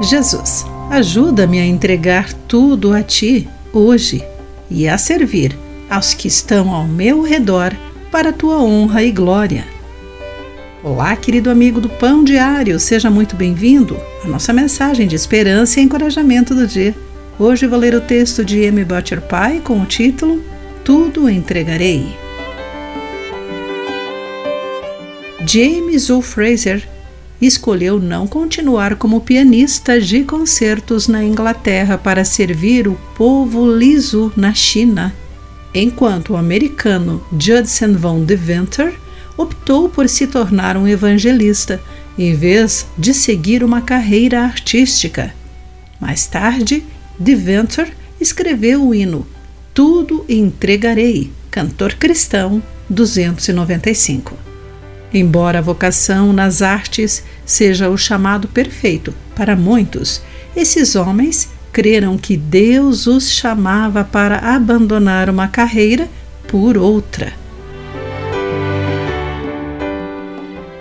Jesus, ajuda-me a entregar tudo a Ti hoje e a servir aos que estão ao meu redor para a Tua honra e glória. Olá, querido amigo do Pão Diário, seja muito bem-vindo à nossa mensagem de esperança e encorajamento do dia. Hoje vou ler o texto de M. Butcher Pai com o título Tudo Entregarei. James O. Fraser escolheu não continuar como pianista de concertos na Inglaterra para servir o povo liso na China, enquanto o americano Judson von Deventer optou por se tornar um evangelista em vez de seguir uma carreira artística. Mais tarde, Deventer escreveu o hino Tudo Entregarei, cantor cristão 295. Embora a vocação nas artes seja o chamado perfeito para muitos, esses homens creram que Deus os chamava para abandonar uma carreira por outra.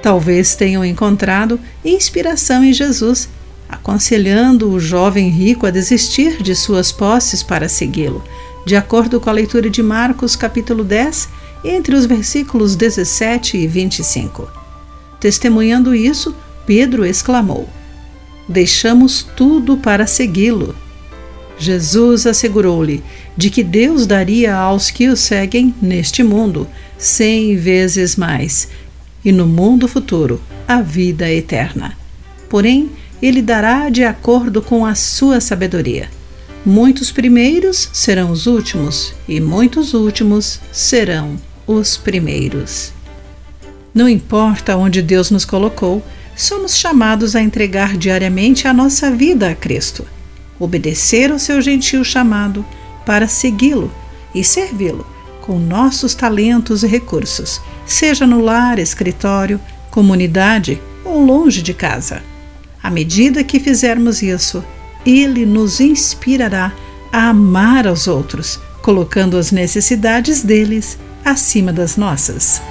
Talvez tenham encontrado inspiração em Jesus, aconselhando o jovem rico a desistir de suas posses para segui-lo, de acordo com a leitura de Marcos capítulo 10, entre os versículos 17 e 25. Testemunhando isso, Pedro exclamou: Deixamos tudo para segui-lo. Jesus assegurou-lhe de que Deus daria aos que o seguem neste mundo cem vezes mais, e no mundo futuro a vida eterna. Porém, ele dará de acordo com a sua sabedoria. Muitos primeiros serão os últimos, e muitos últimos serão os primeiros. Não importa onde Deus nos colocou, somos chamados a entregar diariamente a nossa vida a Cristo, obedecer ao seu gentil chamado para segui-lo e servi-lo com nossos talentos e recursos, seja no lar, escritório, comunidade ou longe de casa. À medida que fizermos isso, Ele nos inspirará a amar aos outros, colocando as necessidades deles acima das nossas.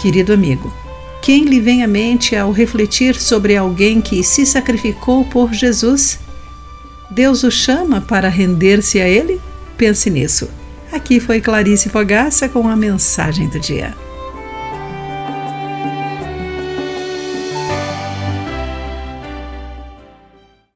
Querido amigo, quem lhe vem à mente ao refletir sobre alguém que se sacrificou por Jesus? Deus o chama para render-se a Ele? Pense nisso. Aqui foi Clarice Fogaça com a mensagem do dia.